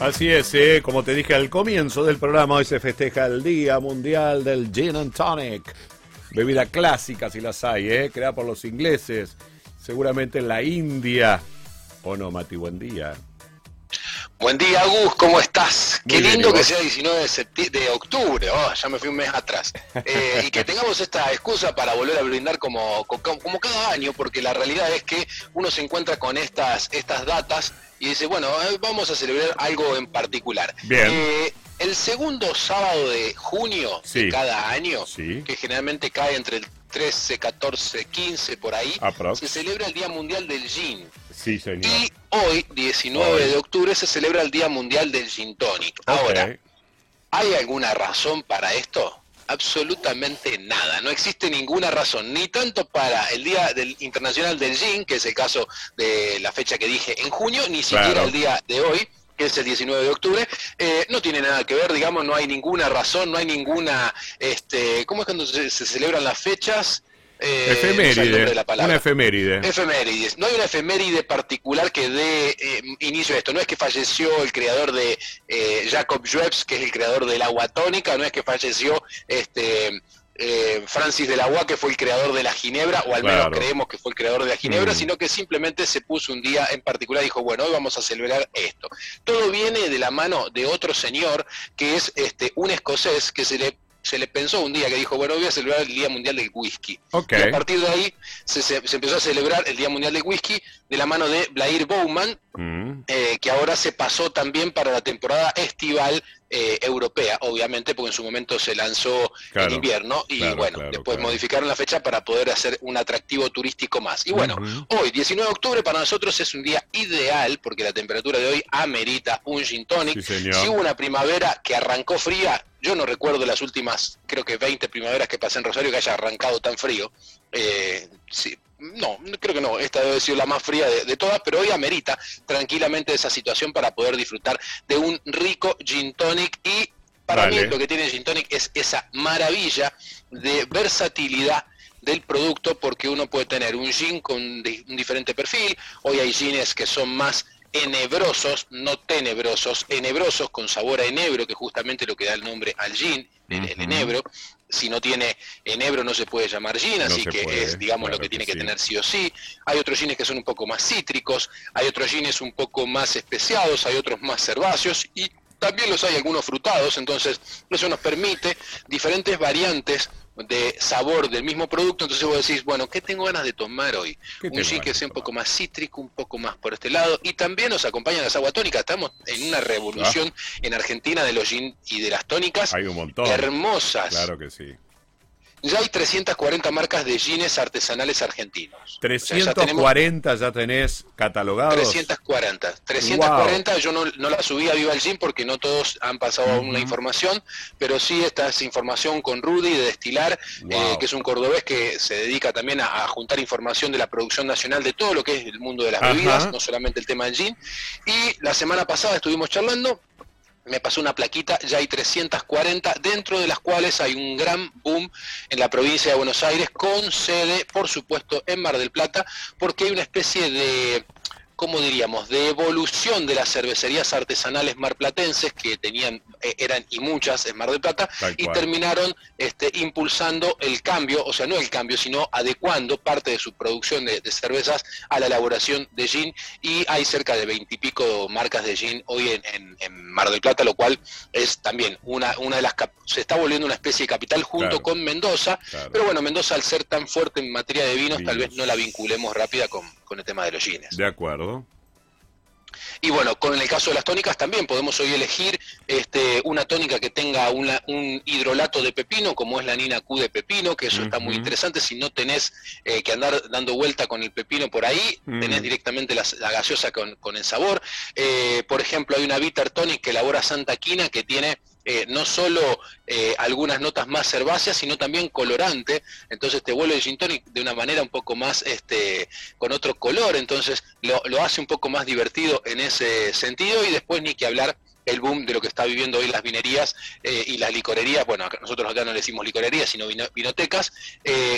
Así es, ¿eh? como te dije al comienzo del programa, hoy se festeja el Día Mundial del Gin and Tonic. Bebida clásica, si las hay, ¿eh? creada por los ingleses, seguramente en la India. ¿O no, Mati? Buen día. Buen día, Gus, ¿cómo estás? Qué lindo que sea 19 de, de octubre, oh, ya me fui un mes atrás. Eh, y que tengamos esta excusa para volver a brindar como, como, cada año, porque la realidad es que uno se encuentra con estas, estas datas y dice, bueno, eh, vamos a celebrar algo en particular. Bien. Eh, el segundo sábado de junio de cada año, que generalmente cae entre el 13, 14, 15 por ahí, se celebra el Día Mundial del Gin. Sí, señor. Y hoy, 19 de octubre, se celebra el Día Mundial del Gin Tonic. Ahora, ¿hay alguna razón para esto? Absolutamente nada, no existe ninguna razón, ni tanto para el Día del Internacional del Gin, que es el caso de la fecha que dije en junio, ni siquiera el día de hoy, que es el 19 de octubre, eh, no tiene nada que ver, digamos, no hay ninguna razón, no hay ninguna, este, ¿cómo es cuando se celebran las fechas? Eh, efeméride, una efeméride. Efemérides. No hay una efeméride particular que dé eh, inicio a esto. No es que falleció el creador de eh, Jacob Schweppes, que es el creador del agua tónica, no es que falleció este eh, Francis de la Agua, que fue el creador de la Ginebra, o al menos creemos que fue el creador de la Ginebra, mm. sino que simplemente se puso un día en particular y dijo, bueno, hoy vamos a celebrar esto. Todo viene de la mano de otro señor, que es este un escocés que se le se le pensó un día que dijo, bueno, voy a celebrar el Día Mundial del Whisky. Y a partir de ahí se, empezó a celebrar el Día Mundial del Whisky de la mano de Blair Bowman, mm. eh, que ahora se pasó también para la temporada estival eh, europea, obviamente, porque en su momento se lanzó en invierno y bueno, después modificaron la fecha para poder hacer un atractivo turístico más. Y bueno, hoy, 19 de octubre, para nosotros es un día ideal porque la temperatura de hoy amerita un gin tonic. si hubo una primavera que arrancó fría, yo no recuerdo las últimas, creo que 20 primaveras que pasé en Rosario que haya arrancado tan frío. Eh, sí, no, creo que no, esta debe ser la más fría de, todas, pero hoy amerita tranquilamente esa situación para poder disfrutar de un rico gin tonic. Y para mí lo que tiene gin tonic es esa maravilla de versatilidad del producto porque uno puede tener un gin con un diferente perfil, hoy hay gines que son más enebrosos, no tenebrosos, enebrosos con sabor a enebro, que justamente lo que da el nombre al gin, el, enebro. Si no tiene enebro no se puede llamar gin, así que es, digamos, lo que tiene que, tener sí o sí. Hay otros gines que son un poco más cítricos, hay otros gines un poco más especiados, hay otros más herbáceos y también los hay algunos frutados, entonces eso nos permite diferentes variantes de sabor del mismo producto, entonces vos decís, bueno, ¿qué tengo ganas de tomar hoy? Un gin que sea un poco más cítrico, un poco más por este lado, y también nos acompañan las aguas tónicas, estamos en una revolución ah. en Argentina de los gin y de las tónicas. Hay un montón. Hermosas. Claro que sí. Ya hay 340 marcas de jeans artesanales argentinos. 340 ya, tenés catalogados. 340. 340 yo no, la subí a Viva el Gin porque no todos han pasado aún la información, pero sí esta es información con Rudy de Destilar, eh, que es un cordobés que se dedica también a, juntar información de la producción nacional de todo lo que es el mundo de las bebidas, no solamente el tema del gin. Y la semana pasada estuvimos charlando me pasó una plaquita, ya hay 340, dentro de las cuales hay un gran boom en la provincia de Buenos Aires, con sede, por supuesto, en Mar del Plata, porque hay una especie de ¿cómo diríamos?, de evolución de las cervecerías artesanales marplatenses, que tenían, eh, eran y muchas en Mar del Plata, y terminaron este, impulsando el cambio, o sea, no el cambio, sino adecuando parte de su producción de, cervezas a la elaboración de gin, y hay cerca de veintipico marcas de gin hoy en, Mar del Plata, lo cual es también una, una de las... se está volviendo una especie de capital junto con Mendoza, pero bueno, Mendoza al ser tan fuerte en materia de vinos, tal vez no la vinculemos rápida con, con el tema de los gines. De acuerdo. Y bueno, con el caso de las tónicas también podemos hoy elegir este, una tónica que tenga un hidrolato de pepino, como es la Nina Q de pepino, que eso está muy interesante. Si no tenés eh, que andar dando vuelta con el pepino por ahí, mm. tenés directamente la, gaseosa con, el sabor. Eh, por ejemplo, hay una Bitter Tonic que elabora Santa Quina que tiene eh, no solo eh, algunas notas más herbáceas, sino también colorante, entonces te vuelve el gin tonic de una manera un poco más, este, con otro color, entonces lo, hace un poco más divertido en ese sentido. Y después ni que hablar el boom de lo que está viviendo hoy las vinerías eh, y las licorerías, bueno, nosotros acá no le decimos licorerías, sino vinotecas,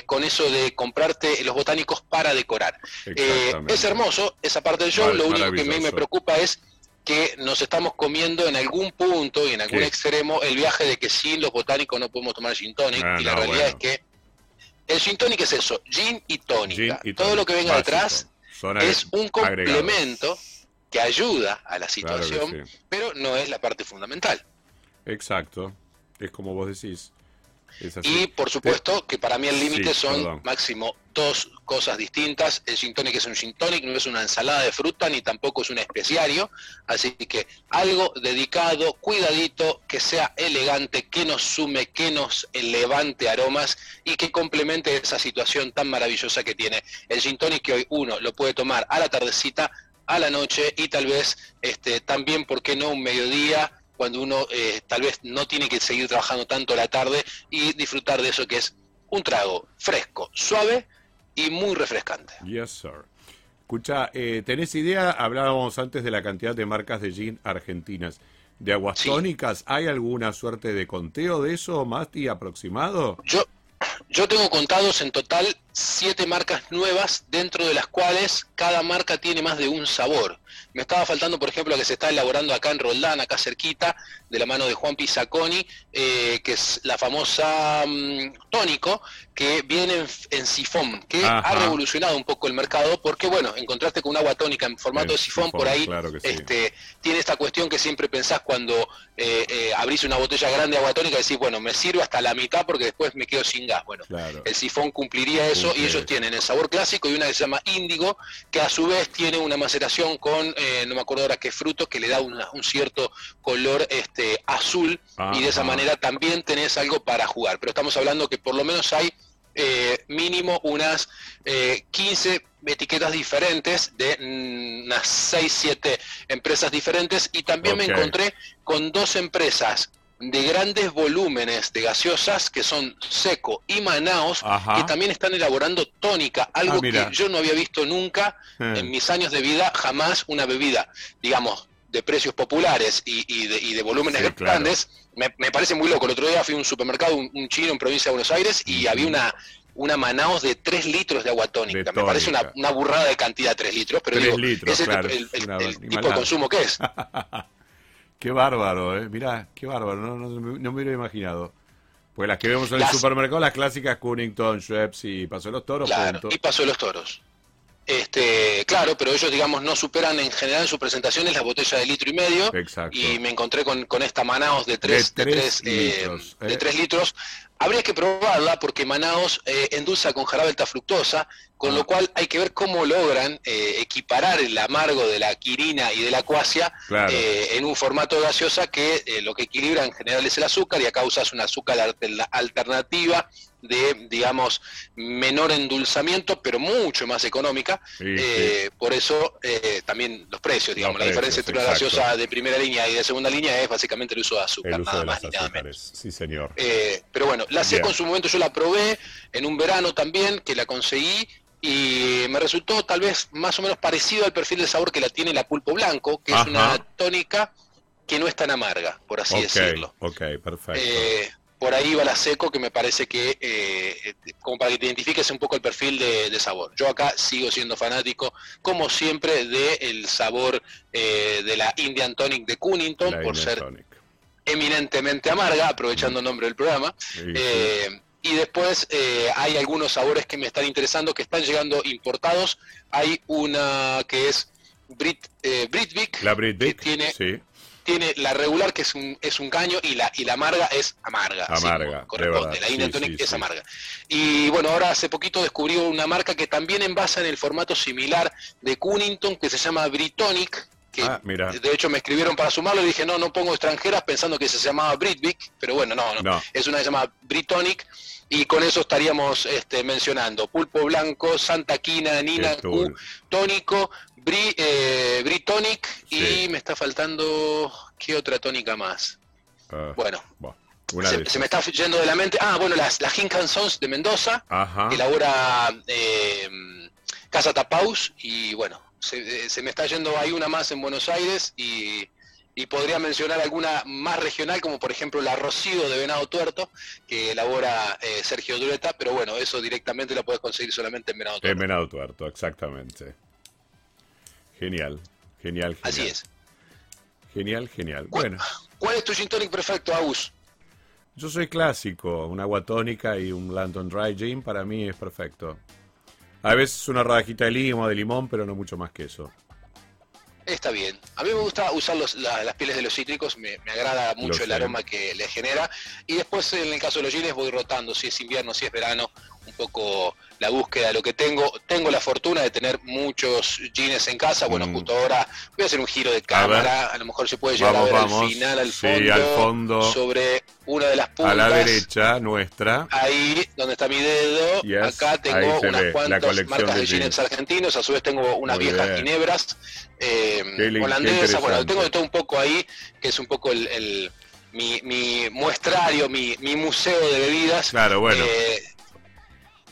con eso de comprarte los botánicos para decorar. es hermoso esa parte del show, lo único que a mí me preocupa es que nos estamos comiendo en algún punto y en algún extremo el viaje de que sin los botánicos no podemos tomar gin tonic Ah, y la no, realidad bueno. es que el gin tonic es eso, gin y tónica. Gin y Todo lo que venga detrás es un agregados. complemento que ayuda a la Claro situación, sí. pero no es la parte fundamental. Exacto. Es como vos decís. Y por supuesto que para mí el límite Sí, son perdón. máximo dos cosas distintas. El gin tonic es un gin tonic, no es una ensalada de fruta ni tampoco es un especiario. Así que algo dedicado, cuidadito, que sea elegante, que nos sume, que nos levante aromas y que complemente esa situación tan maravillosa que tiene el gin tonic que hoy uno lo puede tomar a la tardecita, a la noche y tal vez este, también, ¿por qué no un mediodía? Cuando uno eh, tal vez no tiene que seguir trabajando tanto la tarde y disfrutar de eso que es un trago fresco, suave y muy refrescante. Yes, sir. Escucha, eh, ¿tenés idea? Hablábamos antes de la cantidad de marcas de gin argentinas. ¿De aguas Sí. tónicas hay alguna suerte de conteo de eso, Mati, aproximado? Yo, yo tengo contados en total siete marcas nuevas, dentro de las cuales cada marca tiene más de un sabor. Me estaba faltando, por ejemplo, la que se está elaborando acá en Roldán, acá cerquita, de la mano de Juan Pisaconi, eh, que es la famosa mm, tónico, que viene en, en sifón, que Ajá. ha revolucionado un poco el mercado, porque bueno, en contraste con un agua tónica en formato En de sifón, sifón, por ahí claro que sí. este, tiene esta cuestión que siempre pensás cuando eh, eh, abrís una botella grande de agua tónica y decís, bueno, me sirve hasta la mitad porque después me quedo sin gas. Bueno, Claro. el sifón cumpliría eso Y ellos tienen el sabor clásico y una que se llama índigo, que a su vez tiene una maceración con, eh, no me acuerdo ahora qué fruto, que le da una- un cierto color este, azul y de esa manera también tenés algo para jugar. Pero estamos hablando que por lo menos hay eh, mínimo unas eh, 15 etiquetas diferentes de mm, unas 6, 7 empresas diferentes y también me encontré con dos empresas de grandes volúmenes de gaseosas que son Seco y Manaos Ajá. que también están elaborando tónica, algo Ah, mira. que yo no había visto nunca en mis años de vida, jamás una bebida, digamos, de precios populares y, y de, y de volúmenes Sí, claro. grandes, me, me parece muy loco. El otro día fui a un supermercado, un, un chino en provincia de Buenos Aires, y había una una Manaos de 3 litros de agua tónica. De Me parece una, una burrada de cantidad 3 litros, pero digo, litros, es claro, el, el- una el tipo de consumo que es. Qué bárbaro, ¿eh? Mirá, qué bárbaro, no, no, me- no me hubiera imaginado. Pues las que vemos en el supermercado, las clásicas Cunnington, Schweppes y Paso de los Toros, Claro, punto. y pasó de los toros. Este, claro, pero ellos, digamos, no superan en general en sus presentaciones las botellas de litro y medio. Exacto. Y me encontré con, con esta Manaos de 3 De de tres tres, eh, litros, de eh. tres litros. Habría que probarla porque Manaos eh, endulza con jarabe alta fructosa, con Ah. lo cual hay que ver cómo logran eh, equiparar el amargo de la quirina y de la cuasia Claro. eh, en un formato gaseosa que lo que equilibra en general es el azúcar y acá usas una azúcar alter- alternativa de, digamos, menor endulzamiento, pero mucho más económica. Sí, Eh, Por eso eh, también los precios, digamos, la precios, diferencia entre una gaseosa de primera línea y de segunda línea es básicamente el uso de azúcar, el uso nada de más ni nada menos. Sí, señor. Eh, pero bueno, la seco en su momento yo la probé en un verano también, que la conseguí, y me resultó tal vez más o menos parecido al perfil de sabor que la tiene la pulpo blanco, que Ajá. es una tónica que no es tan amarga, por así ok, decirlo. ok, perfecto. Eh, por ahí va la seco, que me parece que, eh, eh, como para que te identifiques un poco el perfil de, de sabor. Yo acá sigo siendo fanático, como siempre, del sabor eh, de la Indian Tonic de Cunnington, La por Indian ser Tonic. eminentemente amarga, aprovechando el nombre del programa. Sí, sí. Eh, y después hay algunos sabores que me están interesando, que están llegando importados. Hay una que es Brit, Britvic, La Brit que tiene, sí. Tiene la regular, que es un, es un caño, y la, y la amarga es amarga. Amarga, corresponde. La Indian sí, Tonic sí, es amarga. Y bueno, ahora hace poquito descubrí una marca que también envasa en el formato similar de Cunnington, que se llama Britonic, que Ah, mira. de hecho me escribieron para sumarlo y dije, no, no pongo extranjeras pensando que se llamaba Britvic, pero bueno, no, no, No. es una que se llama Britonic y con eso estaríamos este, mencionando Pulpo Blanco, Santa Quina, Nina Q. Tónico, Bri, eh, Britonic Sí. y me está faltando, ¿qué otra tónica más? Ah, Bueno, se, se me está yendo de la mente, ah, bueno, las, las Hinkan Sons de Mendoza, Ajá. elabora eh, Casa Tapaus y bueno, se, eh, se me está yendo, hay una más en Buenos Aires y, y podría mencionar alguna más regional como por ejemplo la Rocío de Venado Tuerto que elabora eh, Sergio Dureta, pero bueno, eso directamente lo puedes conseguir solamente en Venado En Tuerto. Venado Tuerto, exactamente. Genial, genial, genial. Así es. Genial, genial. Bueno. ¿Cuál es tu gin tonic perfecto, Agus? Yo soy clásico, una agua tónica y un London Dry Gin para mí es perfecto. A veces una rodajita de lima o de limón, pero no mucho más que eso. Está bien. A mí me gusta usar las pieles de los cítricos, me, agrada mucho el aroma que le genera. Y después, en el caso de los gines, voy rotando, si es invierno, si es verano, poco la búsqueda de lo que tengo. Tengo la fortuna de tener muchos jeans en casa. Bueno, mm. justo ahora voy a hacer un giro de cámara. A, lo mejor se puede llegar a ver al final, al fondo, al fondo, sobre una de las puntas. A la derecha, nuestra. Ahí, donde está mi dedo. Acá tengo unas cuantas marcas de jeans argentinos. A su vez tengo unas viejas ginebras eh, holandesas. Bueno, tengo de todo un poco ahí, que es un poco el, mi, mi, muestrario, mi, mi, museo de bebidas. Claro, bueno. Eh,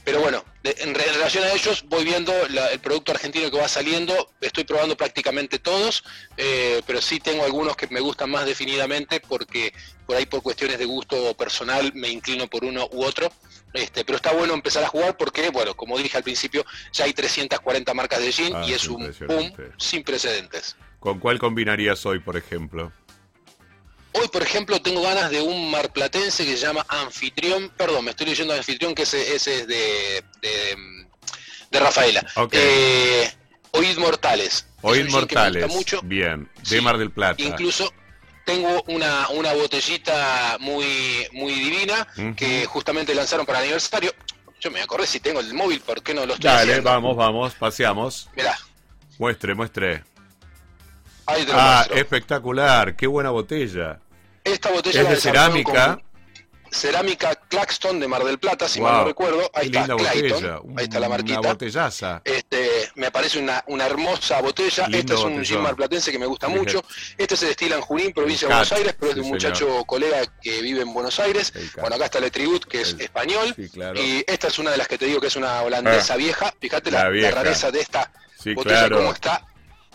pero bueno, en, relación a ellos voy viendo el producto argentino que va saliendo, estoy probando prácticamente todos, eh, pero sí tengo algunos que me gustan más definidamente porque por ahí por cuestiones de gusto personal me inclino por uno u otro. Este, pero está bueno empezar a jugar porque, bueno, como dije al principio, ya hay 340 marcas de gin ah, y es un boom sin precedentes. ¿Con cuál combinarías hoy, por ejemplo? Hoy, por ejemplo, tengo ganas de un marplatense que se llama Anfitrión. Perdón, me estoy leyendo Anfitrión, que ese, es de, de, Rafaela. Eh, Oíd Mortales. Oíd Mortales. mucho. Bien, de Mar del Plata. Incluso tengo una, una botellita muy, muy divina que justamente lanzaron para aniversario. Yo me acordé si tengo el móvil, ¿por qué no lo estoy Dale, vamos, vamos, paseamos. Mirá. Muestre, muestre ah, espectacular, qué buena botella. Esta botella es de cerámica. Cerámica Claxton de Mar del Plata, si mal no recuerdo. Ahí está Clayton, ahí está la marquita. Una botellaza. Este, me parece una, una hermosa botella. este es un gin marplatense que me gusta mucho. Este se destila en Junín, provincia de Buenos Aires, pero es de un muchacho colega que vive en Buenos Aires. Bueno, acá está el Tribut, que es español. Y esta es una de las que te digo que es una holandesa ah, vieja. Fíjate la, rareza de esta botella, cómo está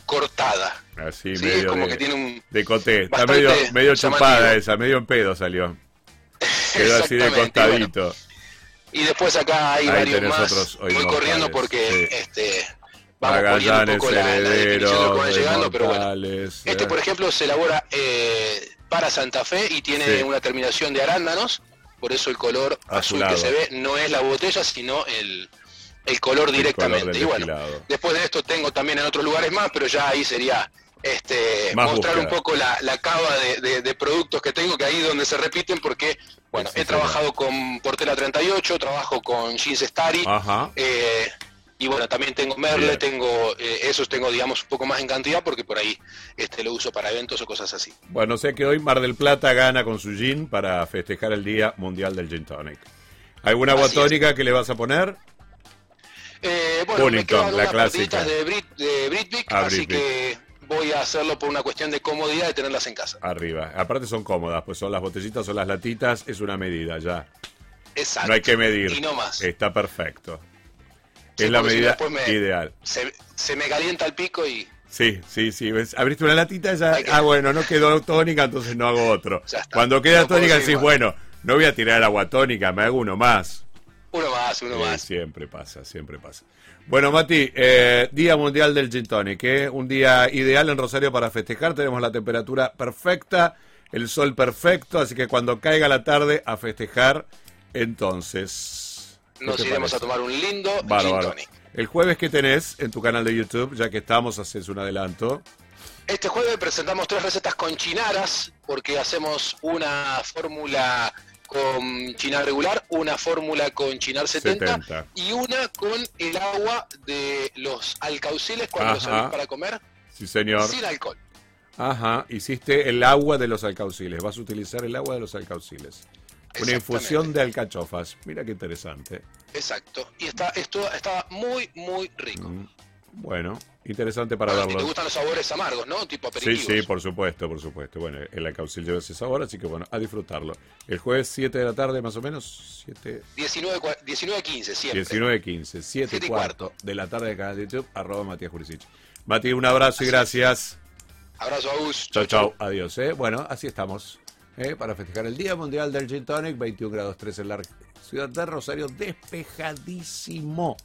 cortada. Así, medio como de, que tiene un de coté. Está medio, medio chupada esa, medio en pedo salió. Quedó así de costadito. Y después acá hay varios más. Voy corriendo porque este vamos poniendo un poco la, la, definición de llegando, pero bueno. Este, por ejemplo, se elabora eh, para Santa Fe y tiene una terminación de arándanos, por eso el color azul que se ve no es la botella, sino el, el color directamente. y bueno, después de esto tengo también en otros lugares más, pero ya ahí sería este mostrar un poco la, la cava de, productos que tengo, que ahí donde se repiten, porque bueno, he trabajado con Portela 38, trabajo con Jeans Stari, eh, y bueno, también tengo Merle, tengo eh, esos tengo digamos un poco más en cantidad porque por ahí este lo uso para eventos o cosas así. Bueno, sé que hoy Mar del Plata gana con su gin para festejar el Día Mundial del Gin Tonic. ¿Alguna agua tónica que le vas a poner? Eh, bueno, me quedan la clásica. de, Brit, de Britvic, ah, así que voy a hacerlo por una cuestión de comodidad de tenerlas en casa. Arriba. Aparte son cómodas, pues son las botellitas o las latitas, es una medida ya. Exacto. No hay que medir. Y no más. Está perfecto. es la medida ideal. Se, me calienta el pico y... Sí, sí, sí. Abriste una latita ya... Ah, bueno, no quedó tónica, entonces no hago otro. Cuando queda tónica decís, bueno, no voy a tirar agua tónica, me hago uno más. Uno más, uno más. Siempre pasa, siempre pasa. Bueno, Mati, eh, Día Mundial del Gin Tonic, ¿eh? un día ideal en Rosario para festejar. Tenemos la temperatura perfecta, el sol perfecto, así que cuando caiga la tarde a festejar, entonces. Nos iremos a tomar un lindo Gin Tonic. El jueves que tenés en tu canal de YouTube, ya que estamos, haces un adelanto. Este jueves presentamos tres recetas con chinaras, porque hacemos una fórmula con chinar regular, una fórmula con chinar 70, y una con el agua de los alcauciles cuando los para comer. Sí, señor. Sin alcohol. Ajá, hiciste el agua de los alcauciles. Vas a utilizar el agua de los alcauciles. Una infusión de alcachofas. Mira qué interesante. Exacto. Y está, esto está muy, muy rico. Mm, bueno, Interesante para verlo. ¿Te gustan los sabores amargos, no? Tipo aperitivos. Sí, sí, por supuesto, por supuesto. Bueno, el alcaucil lleva ese sabor, así que bueno, a disfrutarlo. El jueves 7 de la tarde, más o menos. 7... 19.15, 19, siempre. 19.15, 7 y cuarto de la tarde de canal de YouTube, arroba Matías Jurisic. Mati, un abrazo y gracias. Abrazo a vos. Chau, chau. Adiós. ¿eh? Bueno, así estamos. ¿eh? Para festejar el Día Mundial del Gin Tonic, 21 grados 3 en la ciudad de Rosario, despejadísimo.